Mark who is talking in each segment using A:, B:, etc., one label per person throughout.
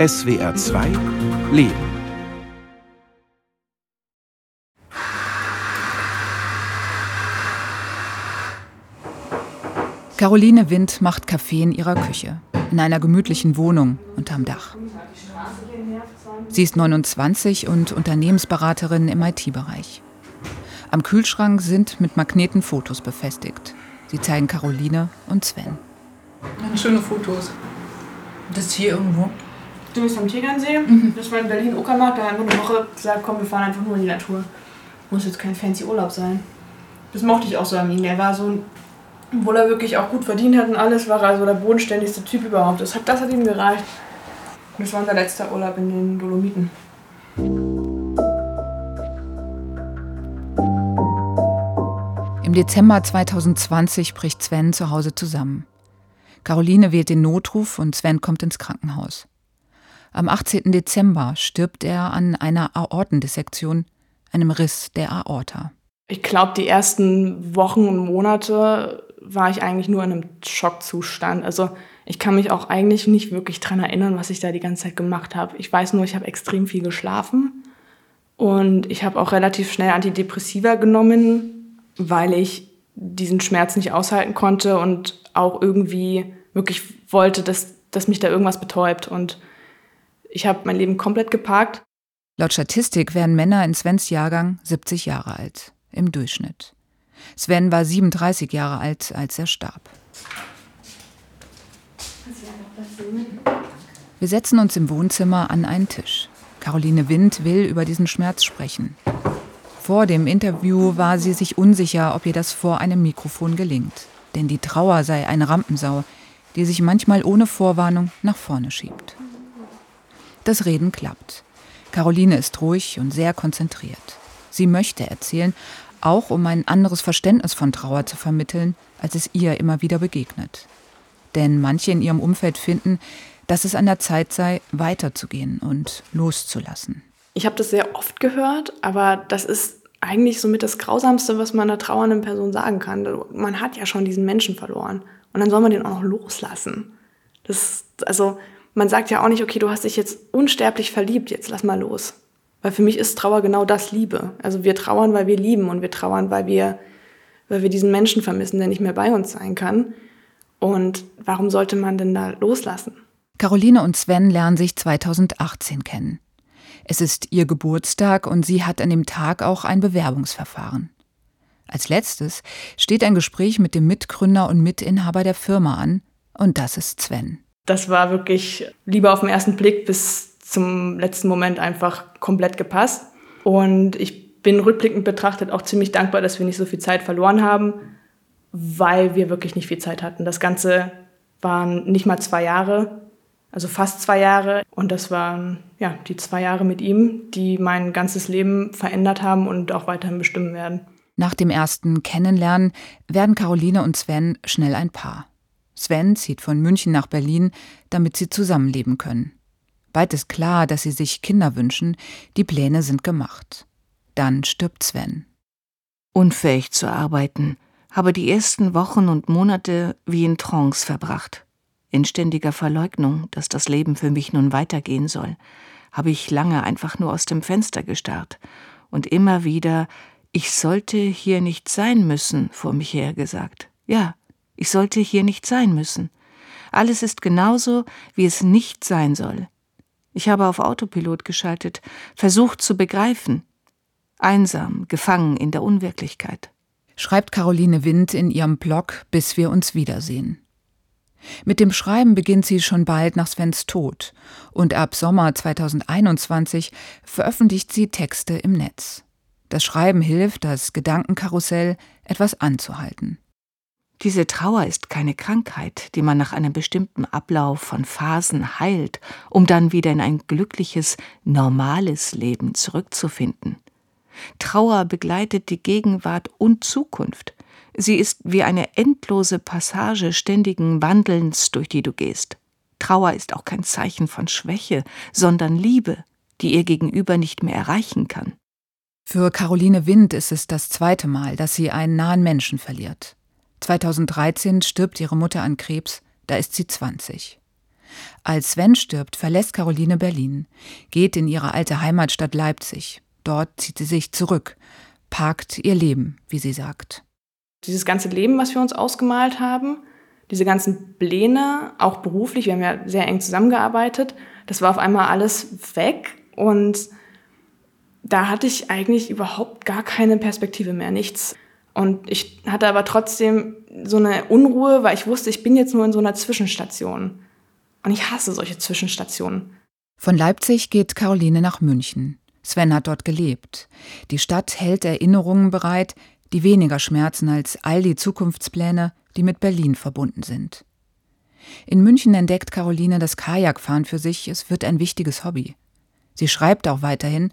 A: SWR 2 Leben.
B: Caroline Wind macht Kaffee in ihrer Küche, in einer gemütlichen Wohnung unterm Dach. Sie ist 29 und Unternehmensberaterin im IT-Bereich. Am Kühlschrank sind mit Magneten Fotos befestigt. Sie zeigen Caroline und Sven.
C: Schöne Fotos. Das ist hier irgendwo.
D: Du bist am Tegernsee. Mhm. Das war in Berlin Uckermark. Da haben wir eine Woche gesagt, komm, wir fahren einfach nur in die Natur. Muss jetzt kein fancy Urlaub sein. Das mochte ich auch so an ihm. Der war so, obwohl er wirklich auch gut verdient hat und alles, war er so der bodenständigste Typ überhaupt. Das hat, das hat ihm gereicht. Und das war unser letzter Urlaub in den Dolomiten.
B: Im Dezember 2020 bricht Sven zu Hause zusammen. Caroline wählt den Notruf und Sven kommt ins Krankenhaus. Am 18. Dezember stirbt er an einer Aortendissektion, einem Riss der Aorta.
D: Ich glaube, die ersten Wochen und Monate war ich eigentlich nur in einem Schockzustand. Also ich kann mich auch eigentlich nicht wirklich daran erinnern, was ich da die ganze Zeit gemacht habe. Ich weiß nur, ich habe extrem viel geschlafen und ich habe auch relativ schnell Antidepressiva genommen, weil ich diesen Schmerz nicht aushalten konnte und auch irgendwie wirklich wollte, dass, dass mich da irgendwas betäubt. Und ich habe mein Leben komplett geparkt.
B: Laut Statistik wären Männer in Svens Jahrgang 70 Jahre alt, im Durchschnitt. Sven war 37 Jahre alt, als er starb. Wir setzen uns im Wohnzimmer an einen Tisch. Caroline Wind will über diesen Schmerz sprechen. Vor dem Interview war sie sich unsicher, ob ihr das vor einem Mikrofon gelingt. Denn die Trauer sei eine Rampensau, die sich manchmal ohne Vorwarnung nach vorne schiebt. Das Reden klappt. Caroline ist ruhig und sehr konzentriert. Sie möchte erzählen, auch um ein anderes Verständnis von Trauer zu vermitteln, als es ihr immer wieder begegnet. Denn manche in ihrem Umfeld finden, dass es an der Zeit sei, weiterzugehen und loszulassen.
D: Ich habe das sehr oft gehört, aber das ist eigentlich somit das Grausamste, was man einer trauernden Person sagen kann. Man hat ja schon diesen Menschen verloren und dann soll man den auch noch loslassen. Das, also man sagt ja auch nicht, okay, du hast dich jetzt unsterblich verliebt, jetzt lass mal los. Weil für mich ist Trauer genau das Liebe. Also wir trauern, weil wir lieben und wir trauern, weil wir, weil wir diesen Menschen vermissen, der nicht mehr bei uns sein kann. Und warum sollte man denn da loslassen?
B: Caroline und Sven lernen sich 2018 kennen. Es ist ihr Geburtstag und sie hat an dem Tag auch ein Bewerbungsverfahren. Als letztes steht ein Gespräch mit dem Mitgründer und Mitinhaber der Firma an, und das ist Sven.
D: Das war wirklich lieber auf den ersten Blick bis zum letzten Moment einfach komplett gepasst. Und ich bin rückblickend betrachtet auch ziemlich dankbar, dass wir nicht so viel Zeit verloren haben, weil wir wirklich nicht viel Zeit hatten. Das Ganze waren nicht mal zwei Jahre, also fast zwei Jahre. Und das waren ja die zwei Jahre mit ihm, die mein ganzes Leben verändert haben und auch weiterhin bestimmen werden.
B: Nach dem ersten Kennenlernen werden Caroline und Sven schnell ein Paar. Sven zieht von München nach Berlin, damit sie zusammenleben können. Bald ist klar, dass sie sich Kinder wünschen, die Pläne sind gemacht. Dann stirbt Sven.
E: Unfähig zu arbeiten, habe die ersten Wochen und Monate wie in Trance verbracht. In ständiger Verleugnung, dass das Leben für mich nun weitergehen soll, habe ich lange einfach nur aus dem Fenster gestarrt und immer wieder ich sollte hier nicht sein müssen, vor mich her gesagt. Ja, ich sollte hier nicht sein müssen. Alles ist genauso, wie es nicht sein soll. Ich habe auf Autopilot geschaltet, versucht zu begreifen. Einsam, gefangen in der Unwirklichkeit.
B: Schreibt Caroline Wind in ihrem Blog Bis wir uns wiedersehen. Mit dem Schreiben beginnt sie schon bald nach Svens Tod und ab Sommer 2021 veröffentlicht sie Texte im Netz. Das Schreiben hilft, das Gedankenkarussell etwas anzuhalten.
E: Diese Trauer ist keine Krankheit, die man nach einem bestimmten Ablauf von Phasen heilt, um dann wieder in ein glückliches, normales Leben zurückzufinden. Trauer begleitet die Gegenwart und Zukunft. Sie ist wie eine endlose Passage ständigen Wandelns, durch die du gehst. Trauer ist auch kein Zeichen von Schwäche, sondern Liebe, die ihr Gegenüber nicht mehr erreichen kann.
B: Für Caroline Wind ist es das zweite Mal, dass sie einen nahen Menschen verliert. 2013 stirbt ihre Mutter an Krebs, da ist sie 20. Als Sven stirbt, verlässt Caroline Berlin, geht in ihre alte Heimatstadt Leipzig. Dort zieht sie sich zurück, parkt ihr Leben, wie sie sagt.
D: Dieses ganze Leben, was wir uns ausgemalt haben, diese ganzen Pläne, auch beruflich, wir haben ja sehr eng zusammengearbeitet, das war auf einmal alles weg und da hatte ich eigentlich überhaupt gar keine Perspektive mehr, nichts. Und ich hatte aber trotzdem so eine Unruhe, weil ich wusste, ich bin jetzt nur in so einer Zwischenstation. Und ich hasse solche Zwischenstationen.
B: Von Leipzig geht Caroline nach München. Sven hat dort gelebt. Die Stadt hält Erinnerungen bereit, die weniger schmerzen als all die Zukunftspläne, die mit Berlin verbunden sind. In München entdeckt Caroline das Kajakfahren für sich, es wird ein wichtiges Hobby. Sie schreibt auch weiterhin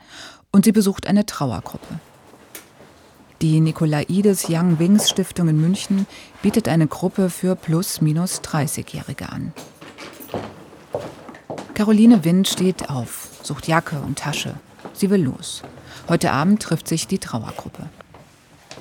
B: und sie besucht eine Trauergruppe. Die Nikolaides Young Wings Stiftung in München bietet eine Gruppe für plus-minus 30-Jährige an. Caroline Wind steht auf, sucht Jacke und Tasche. Sie will los. Heute Abend trifft sich die Trauergruppe.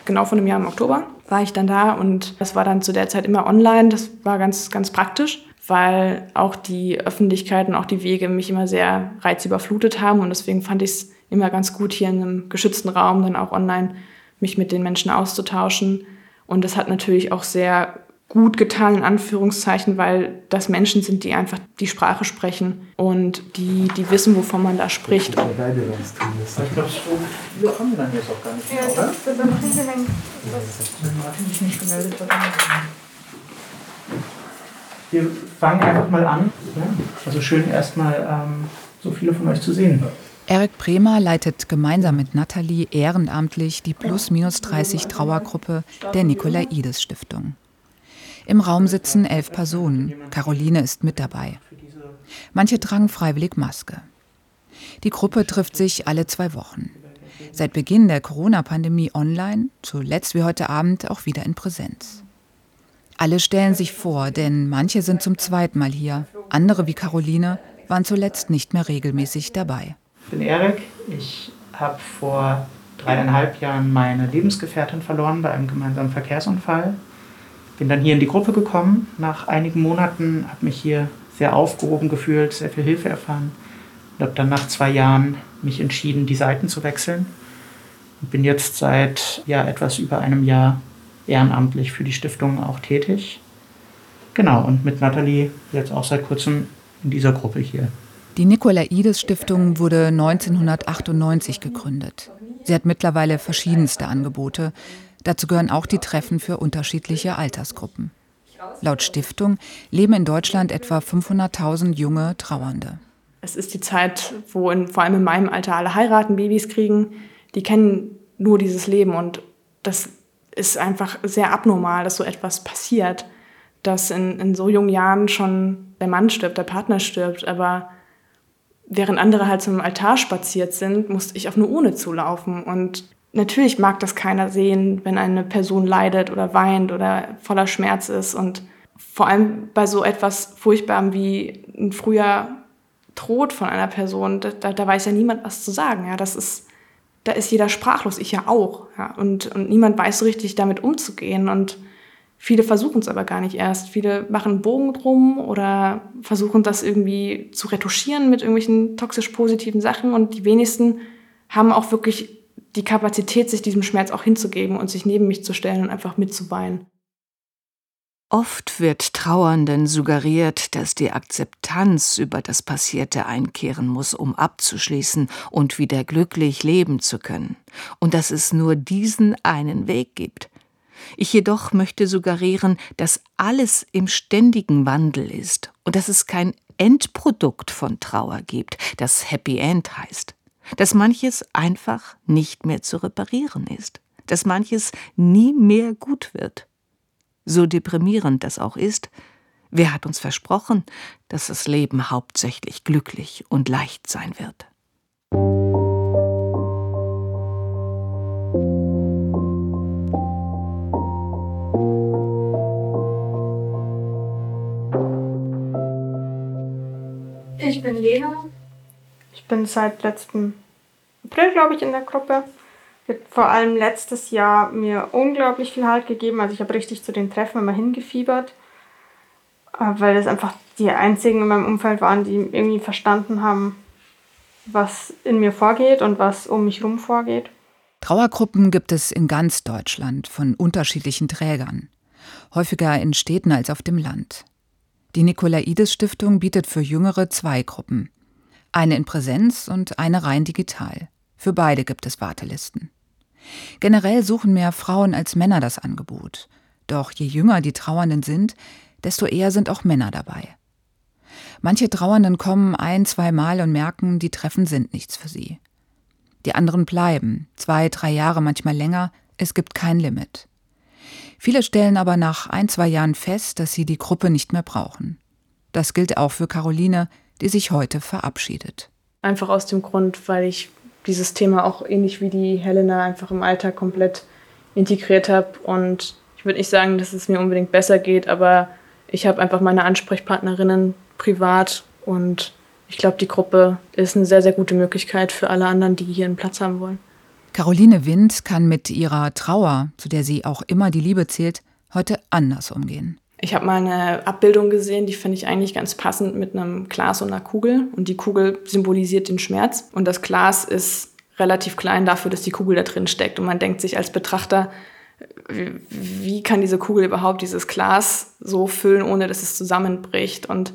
D: Genau vor einem Jahr im Oktober war ich dann da und das war dann zu der Zeit immer online. Das war ganz, ganz praktisch, weil auch die Öffentlichkeit und auch die Wege mich immer sehr reizüberflutet haben und deswegen fand ich es immer ganz gut, hier in einem geschützten Raum dann auch online mich mit den Menschen auszutauschen. Und das hat natürlich auch sehr gut getan, in Anführungszeichen, weil das Menschen sind, die einfach die Sprache sprechen und die, die wissen, wovon man da spricht. Ich glaube, wir kommen dann jetzt auch gar nicht mehr, ja, oder? Das ist
F: nicht gemeldet Wir fangen einfach mal an. Also schön erstmal ähm, so viele von euch zu sehen.
B: Erik Bremer leitet gemeinsam mit Nathalie ehrenamtlich die Plus-Minus 30 Trauergruppe der Nikolaides Stiftung. Im Raum sitzen elf Personen. Caroline ist mit dabei. Manche tragen freiwillig Maske. Die Gruppe trifft sich alle zwei Wochen. Seit Beginn der Corona-Pandemie online, zuletzt wie heute Abend auch wieder in Präsenz. Alle stellen sich vor, denn manche sind zum zweiten Mal hier. Andere wie Caroline waren zuletzt nicht mehr regelmäßig dabei.
F: Ich bin Erik. Ich habe vor dreieinhalb Jahren meine Lebensgefährtin verloren bei einem gemeinsamen Verkehrsunfall. Bin dann hier in die Gruppe gekommen. Nach einigen Monaten habe mich hier sehr aufgehoben gefühlt, sehr viel Hilfe erfahren und habe dann nach zwei Jahren mich entschieden, die Seiten zu wechseln. Und bin jetzt seit ja, etwas über einem Jahr ehrenamtlich für die Stiftung auch tätig. Genau, und mit Nathalie jetzt auch seit kurzem in dieser Gruppe hier.
B: Die Nikolaides Stiftung wurde 1998 gegründet. Sie hat mittlerweile verschiedenste Angebote. Dazu gehören auch die Treffen für unterschiedliche Altersgruppen. Laut Stiftung leben in Deutschland etwa 500.000 junge Trauernde.
D: Es ist die Zeit, wo in, vor allem in meinem Alter alle heiraten, Babys kriegen. Die kennen nur dieses Leben und das ist einfach sehr abnormal, dass so etwas passiert, dass in, in so jungen Jahren schon der Mann stirbt, der Partner stirbt, aber während andere halt zum Altar spaziert sind, musste ich auf eine Urne zulaufen. Und natürlich mag das keiner sehen, wenn eine Person leidet oder weint oder voller Schmerz ist. Und vor allem bei so etwas Furchtbarem wie ein früher Tod von einer Person, da, da weiß ja niemand was zu sagen. Ja, das ist, da ist jeder sprachlos, ich ja auch. Ja, und, und niemand weiß so richtig, damit umzugehen. Und Viele versuchen es aber gar nicht erst. Viele machen einen Bogen drum oder versuchen das irgendwie zu retuschieren mit irgendwelchen toxisch positiven Sachen. Und die wenigsten haben auch wirklich die Kapazität, sich diesem Schmerz auch hinzugeben und sich neben mich zu stellen und einfach mitzuweinen.
E: Oft wird Trauernden suggeriert, dass die Akzeptanz über das Passierte einkehren muss, um abzuschließen und wieder glücklich leben zu können, und dass es nur diesen einen Weg gibt. Ich jedoch möchte suggerieren, dass alles im ständigen Wandel ist und dass es kein Endprodukt von Trauer gibt, das Happy End heißt, dass manches einfach nicht mehr zu reparieren ist, dass manches nie mehr gut wird. So deprimierend das auch ist, wer hat uns versprochen, dass das Leben hauptsächlich glücklich und leicht sein wird?
G: Bin Lena. Ich bin seit letztem April, glaube ich, in der Gruppe. Wird vor allem letztes Jahr mir unglaublich viel Halt gegeben. Also ich habe richtig zu den Treffen immer hingefiebert, äh, weil es einfach die einzigen in meinem Umfeld waren, die irgendwie verstanden haben, was in mir vorgeht und was um mich herum vorgeht.
B: Trauergruppen gibt es in ganz Deutschland von unterschiedlichen Trägern, häufiger in Städten als auf dem Land. Die Nikolaides Stiftung bietet für Jüngere zwei Gruppen. Eine in Präsenz und eine rein digital. Für beide gibt es Wartelisten. Generell suchen mehr Frauen als Männer das Angebot. Doch je jünger die Trauernden sind, desto eher sind auch Männer dabei. Manche Trauernden kommen ein, zweimal und merken, die Treffen sind nichts für sie. Die anderen bleiben, zwei, drei Jahre, manchmal länger, es gibt kein Limit. Viele stellen aber nach ein, zwei Jahren fest, dass sie die Gruppe nicht mehr brauchen. Das gilt auch für Caroline, die sich heute verabschiedet.
D: Einfach aus dem Grund, weil ich dieses Thema auch ähnlich wie die Helena einfach im Alltag komplett integriert habe. Und ich würde nicht sagen, dass es mir unbedingt besser geht, aber ich habe einfach meine Ansprechpartnerinnen privat und ich glaube, die Gruppe ist eine sehr, sehr gute Möglichkeit für alle anderen, die hier einen Platz haben wollen.
B: Caroline Wind kann mit ihrer Trauer, zu der sie auch immer die Liebe zählt, heute anders umgehen.
D: Ich habe mal eine Abbildung gesehen, die finde ich eigentlich ganz passend mit einem Glas und einer Kugel. Und die Kugel symbolisiert den Schmerz. Und das Glas ist relativ klein dafür, dass die Kugel da drin steckt. Und man denkt sich als Betrachter, wie kann diese Kugel überhaupt dieses Glas so füllen, ohne dass es zusammenbricht? Und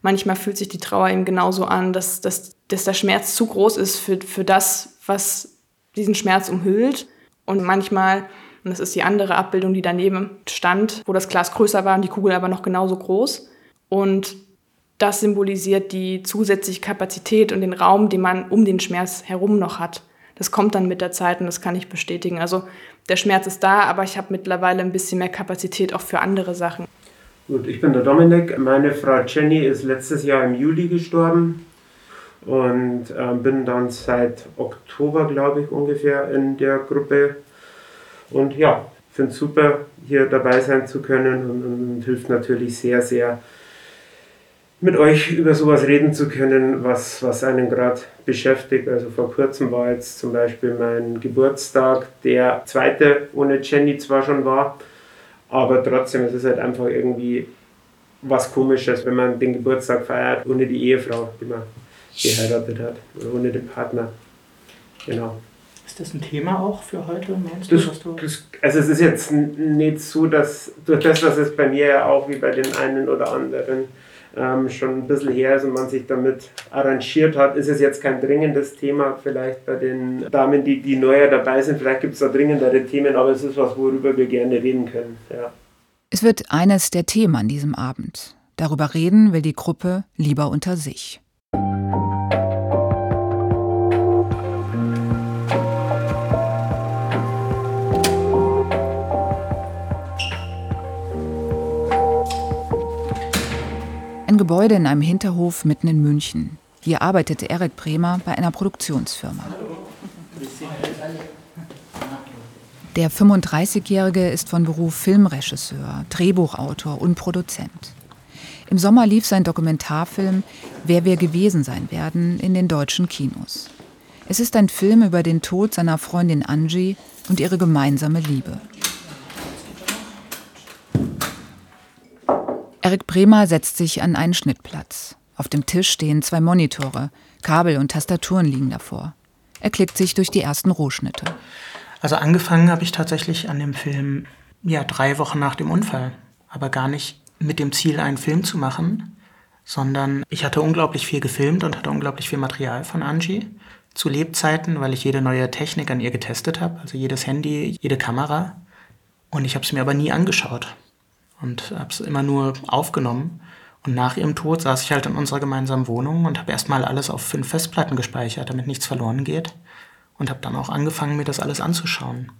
D: manchmal fühlt sich die Trauer eben genauso an, dass, dass, dass der Schmerz zu groß ist für, für das, was diesen Schmerz umhüllt. Und manchmal und das ist die andere Abbildung, die daneben stand, wo das Glas größer war und die Kugel aber noch genauso groß. Und das symbolisiert die zusätzliche Kapazität und den Raum, den man um den Schmerz herum noch hat. Das kommt dann mit der Zeit und das kann ich bestätigen. Also der Schmerz ist da, aber ich habe mittlerweile ein bisschen mehr Kapazität auch für andere Sachen.
H: Gut, ich bin der Dominik. Meine Frau Jenny ist letztes Jahr im Juli gestorben und äh, bin dann seit Oktober, glaube ich, ungefähr in der Gruppe und ja, finde es super, hier dabei sein zu können und, und, und hilft natürlich sehr, sehr, mit euch über sowas reden zu können, was, was einen gerade beschäftigt. Also vor kurzem war jetzt zum Beispiel mein Geburtstag, der zweite ohne Jenny zwar schon war, aber trotzdem es ist halt einfach irgendwie was Komisches, wenn man den Geburtstag feiert ohne die Ehefrau, die man geheiratet hat, oder ohne den Partner. Genau.
F: Ist das ein Thema auch für heute, meinst
H: das, du? Das, also es ist jetzt nicht so, dass durch das, was es bei mir ja auch wie bei den einen oder anderen ähm, schon ein bisschen her ist und man sich damit arrangiert hat, ist es jetzt kein dringendes Thema. Vielleicht bei den Damen, die, die neuer dabei sind, vielleicht gibt es da dringendere Themen, aber es ist was, worüber wir gerne reden können. Ja.
B: Es wird eines der Themen an diesem Abend. Darüber reden will die Gruppe lieber unter sich. Gebäude in einem Hinterhof mitten in München. Hier arbeitet Erik Bremer bei einer Produktionsfirma. Der 35-Jährige ist von Beruf Filmregisseur, Drehbuchautor und Produzent. Im Sommer lief sein Dokumentarfilm Wer wir gewesen sein werden in den deutschen Kinos. Es ist ein Film über den Tod seiner Freundin Angie und ihre gemeinsame Liebe. Erik Bremer setzt sich an einen Schnittplatz. Auf dem Tisch stehen zwei Monitore, Kabel und Tastaturen liegen davor. Er klickt sich durch die ersten Rohschnitte.
F: Also angefangen habe ich tatsächlich an dem Film ja drei Wochen nach dem Unfall, aber gar nicht mit dem Ziel, einen Film zu machen, sondern ich hatte unglaublich viel gefilmt und hatte unglaublich viel Material von Angie zu Lebzeiten, weil ich jede neue Technik an ihr getestet habe, also jedes Handy, jede Kamera. Und ich habe es mir aber nie angeschaut und habe es immer nur aufgenommen. Und nach ihrem Tod saß ich halt in unserer gemeinsamen Wohnung und habe erstmal alles auf fünf Festplatten gespeichert, damit nichts verloren geht. Und habe dann auch angefangen, mir das alles anzuschauen.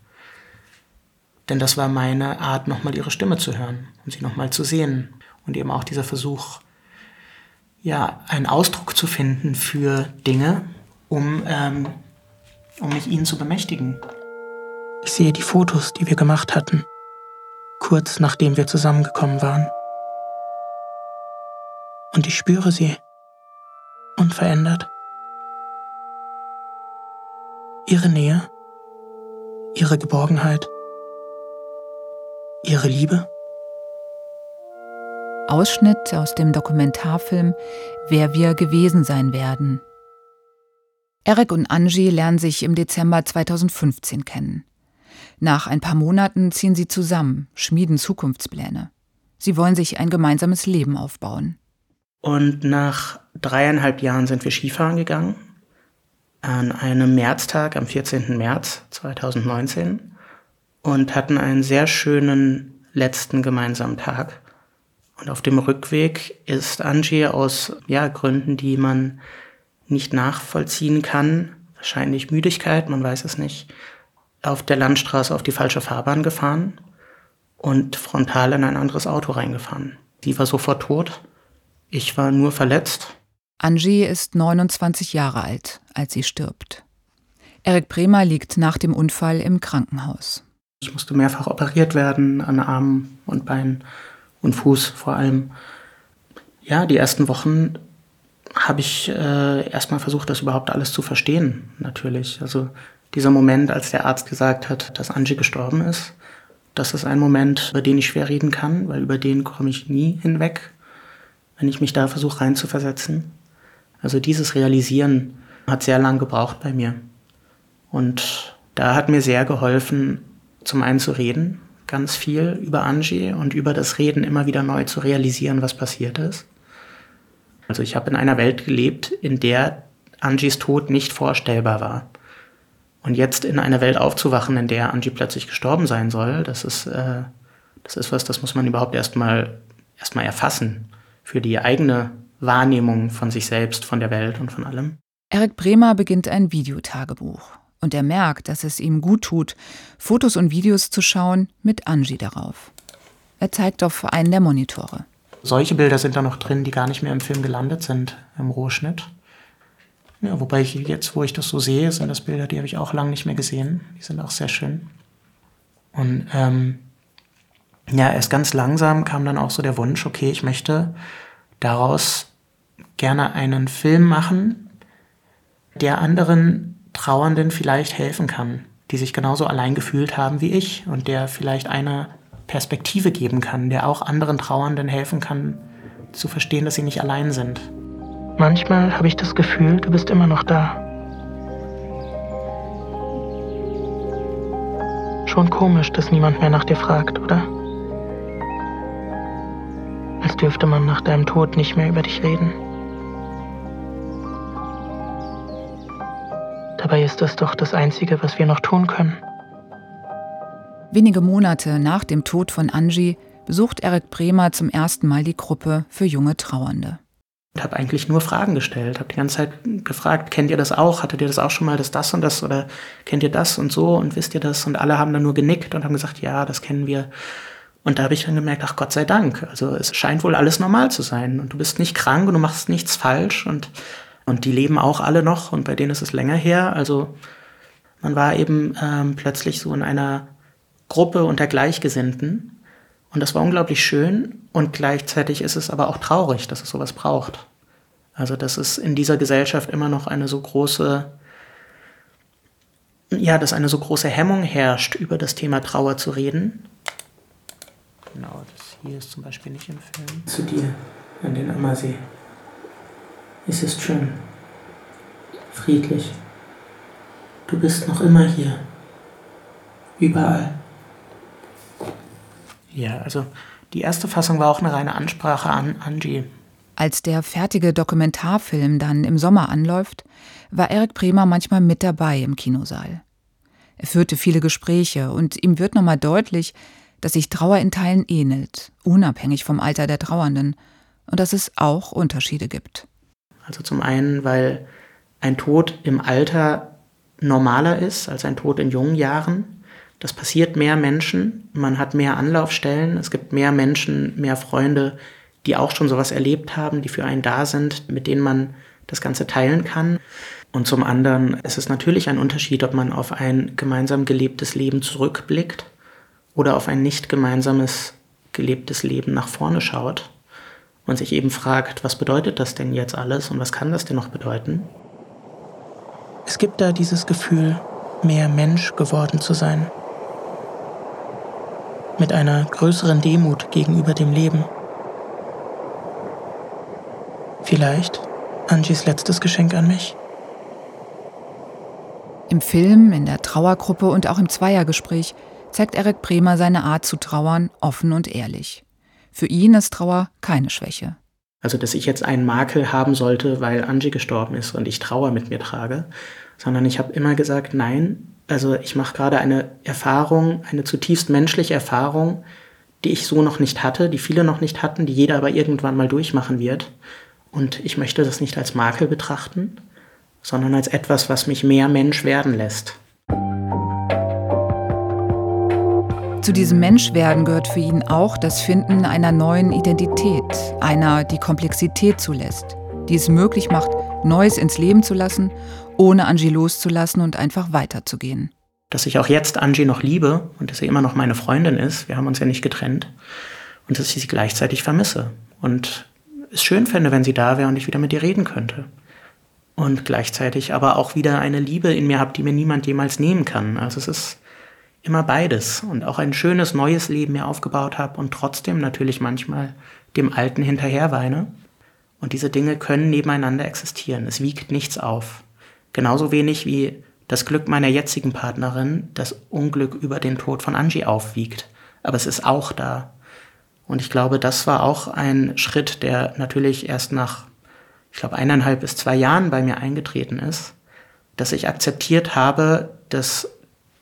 F: Denn das war meine Art, nochmal ihre Stimme zu hören und sie nochmal zu sehen. Und eben auch dieser Versuch, ja, einen Ausdruck zu finden für Dinge, um, ähm, um mich ihnen zu bemächtigen. Ich sehe die Fotos, die wir gemacht hatten kurz nachdem wir zusammengekommen waren. Und ich spüre sie, unverändert. Ihre Nähe, ihre Geborgenheit, ihre Liebe.
B: Ausschnitt aus dem Dokumentarfilm Wer wir gewesen sein werden. Eric und Angie lernen sich im Dezember 2015 kennen. Nach ein paar Monaten ziehen sie zusammen, schmieden Zukunftspläne. Sie wollen sich ein gemeinsames Leben aufbauen.
F: Und nach dreieinhalb Jahren sind wir Skifahren gegangen. An einem Märztag, am 14. März 2019. Und hatten einen sehr schönen letzten gemeinsamen Tag. Und auf dem Rückweg ist Angie aus ja, Gründen, die man nicht nachvollziehen kann, wahrscheinlich Müdigkeit, man weiß es nicht, auf der Landstraße auf die falsche Fahrbahn gefahren und frontal in ein anderes Auto reingefahren. Sie war sofort tot. Ich war nur verletzt.
B: Angie ist 29 Jahre alt, als sie stirbt. Erik Bremer liegt nach dem Unfall im Krankenhaus.
F: Ich musste mehrfach operiert werden, an Armen und Beinen und Fuß vor allem. Ja, die ersten Wochen habe ich äh, erstmal versucht, das überhaupt alles zu verstehen, natürlich. Also dieser Moment, als der Arzt gesagt hat, dass Angie gestorben ist, das ist ein Moment, über den ich schwer reden kann, weil über den komme ich nie hinweg, wenn ich mich da versuche reinzuversetzen. Also dieses Realisieren hat sehr lang gebraucht bei mir. Und da hat mir sehr geholfen, zum einen zu reden, ganz viel über Angie und über das Reden immer wieder neu zu realisieren, was passiert ist. Also ich habe in einer Welt gelebt, in der Angies Tod nicht vorstellbar war. Und jetzt in einer Welt aufzuwachen, in der Angie plötzlich gestorben sein soll, das ist, äh, das ist was, das muss man überhaupt erstmal erstmal erfassen für die eigene Wahrnehmung von sich selbst, von der Welt und von allem.
B: Eric Bremer beginnt ein Videotagebuch und er merkt, dass es ihm gut tut, Fotos und Videos zu schauen mit Angie darauf. Er zeigt auf einen der Monitore.
F: Solche Bilder sind da noch drin, die gar nicht mehr im Film gelandet sind, im Rohschnitt. Ja, wobei ich jetzt, wo ich das so sehe, sind das Bilder, die habe ich auch lange nicht mehr gesehen. Die sind auch sehr schön. Und ähm, ja, erst ganz langsam kam dann auch so der Wunsch, okay, ich möchte daraus gerne einen Film machen, der anderen Trauernden vielleicht helfen kann, die sich genauso allein gefühlt haben wie ich und der vielleicht eine Perspektive geben kann, der auch anderen Trauernden helfen kann, zu verstehen, dass sie nicht allein sind. Manchmal habe ich das Gefühl, du bist immer noch da. Schon komisch, dass niemand mehr nach dir fragt, oder? Als dürfte man nach deinem Tod nicht mehr über dich reden. Dabei ist das doch das Einzige, was wir noch tun können.
B: Wenige Monate nach dem Tod von Angie besucht Eric Bremer zum ersten Mal die Gruppe für junge Trauernde.
F: Ich habe eigentlich nur Fragen gestellt, habe die ganze Zeit gefragt, kennt ihr das auch? Hattet ihr das auch schon mal, das das und das? Oder kennt ihr das und so und wisst ihr das? Und alle haben dann nur genickt und haben gesagt, ja, das kennen wir. Und da habe ich dann gemerkt, ach Gott sei Dank. Also es scheint wohl alles normal zu sein. Und du bist nicht krank und du machst nichts falsch. Und, und die leben auch alle noch und bei denen ist es länger her. Also man war eben ähm, plötzlich so in einer Gruppe unter Gleichgesinnten und das war unglaublich schön und gleichzeitig ist es aber auch traurig, dass es sowas braucht. Also, dass es in dieser Gesellschaft immer noch eine so große, ja, dass eine so große Hemmung herrscht, über das Thema Trauer zu reden. Genau, das hier ist zum Beispiel nicht im Film. Zu dir, an den Ammersee. Es ist schön. Friedlich. Du bist noch immer hier. Überall. Ja, also die erste Fassung war auch eine reine Ansprache an Angie.
B: Als der fertige Dokumentarfilm dann im Sommer anläuft, war Eric Bremer manchmal mit dabei im Kinosaal. Er führte viele Gespräche und ihm wird nochmal deutlich, dass sich Trauer in Teilen ähnelt, unabhängig vom Alter der Trauernden und dass es auch Unterschiede gibt.
F: Also zum einen, weil ein Tod im Alter normaler ist als ein Tod in jungen Jahren. Das passiert mehr Menschen, man hat mehr Anlaufstellen, es gibt mehr Menschen, mehr Freunde, die auch schon sowas erlebt haben, die für einen da sind, mit denen man das Ganze teilen kann. Und zum anderen ist es natürlich ein Unterschied, ob man auf ein gemeinsam gelebtes Leben zurückblickt oder auf ein nicht gemeinsames gelebtes Leben nach vorne schaut und sich eben fragt, was bedeutet das denn jetzt alles und was kann das denn noch bedeuten? Es gibt da dieses Gefühl, mehr Mensch geworden zu sein mit einer größeren Demut gegenüber dem Leben.
I: Vielleicht Angies letztes Geschenk an mich.
B: Im Film, in der Trauergruppe und auch im Zweiergespräch zeigt Eric Bremer seine Art zu trauern offen und ehrlich. Für ihn ist Trauer keine Schwäche.
F: Also, dass ich jetzt einen Makel haben sollte, weil Angie gestorben ist und ich Trauer mit mir trage, sondern ich habe immer gesagt, nein, also ich mache gerade eine Erfahrung, eine zutiefst menschliche Erfahrung, die ich so noch nicht hatte, die viele noch nicht hatten, die jeder aber irgendwann mal durchmachen wird. Und ich möchte das nicht als Makel betrachten, sondern als etwas, was mich mehr Mensch werden lässt.
B: Zu diesem Menschwerden gehört für ihn auch das Finden einer neuen Identität, einer, die Komplexität zulässt, die es möglich macht, Neues ins Leben zu lassen, ohne Angie loszulassen und einfach weiterzugehen.
F: Dass ich auch jetzt Angie noch liebe und dass sie immer noch meine Freundin ist, wir haben uns ja nicht getrennt, und dass ich sie gleichzeitig vermisse. Und es schön fände, wenn sie da wäre und ich wieder mit ihr reden könnte. Und gleichzeitig aber auch wieder eine Liebe in mir habe, die mir niemand jemals nehmen kann. Also es ist immer beides und auch ein schönes neues Leben mir aufgebaut habe und trotzdem natürlich manchmal dem Alten hinterher weine. Und diese Dinge können nebeneinander existieren. Es wiegt nichts auf. Genauso wenig wie das Glück meiner jetzigen Partnerin das Unglück über den Tod von Angie aufwiegt. Aber es ist auch da. Und ich glaube, das war auch ein Schritt, der natürlich erst nach, ich glaube, eineinhalb bis zwei Jahren bei mir eingetreten ist, dass ich akzeptiert habe, dass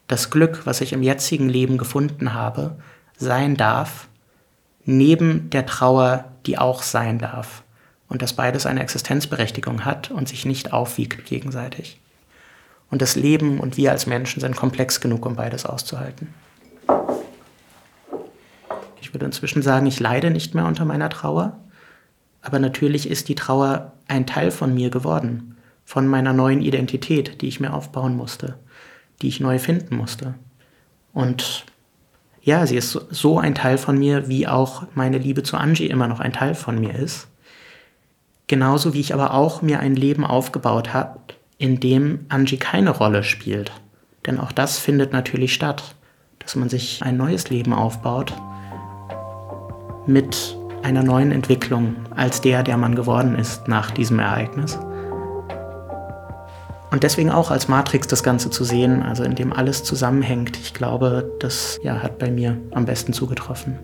F: das Glück, was ich im jetzigen Leben gefunden habe, sein darf, neben der Trauer, die auch sein darf. Und dass beides eine Existenzberechtigung hat und sich nicht aufwiegt gegenseitig. Und das Leben und wir als Menschen sind komplex genug, um beides auszuhalten. Ich würde inzwischen sagen, ich leide nicht mehr unter meiner Trauer, aber natürlich ist die Trauer ein Teil von mir geworden, von meiner neuen Identität, die ich mir aufbauen musste die ich neu finden musste. Und ja, sie ist so ein Teil von mir, wie auch meine Liebe zu Angie immer noch ein Teil von mir ist. Genauso wie ich aber auch mir ein Leben aufgebaut habe, in dem Angie keine Rolle spielt. Denn auch das findet natürlich statt, dass man sich ein neues Leben aufbaut mit einer neuen Entwicklung als der, der man geworden ist nach diesem Ereignis. Und deswegen auch als Matrix das Ganze zu sehen, also in dem alles zusammenhängt, ich glaube, das ja, hat bei mir am besten zugetroffen.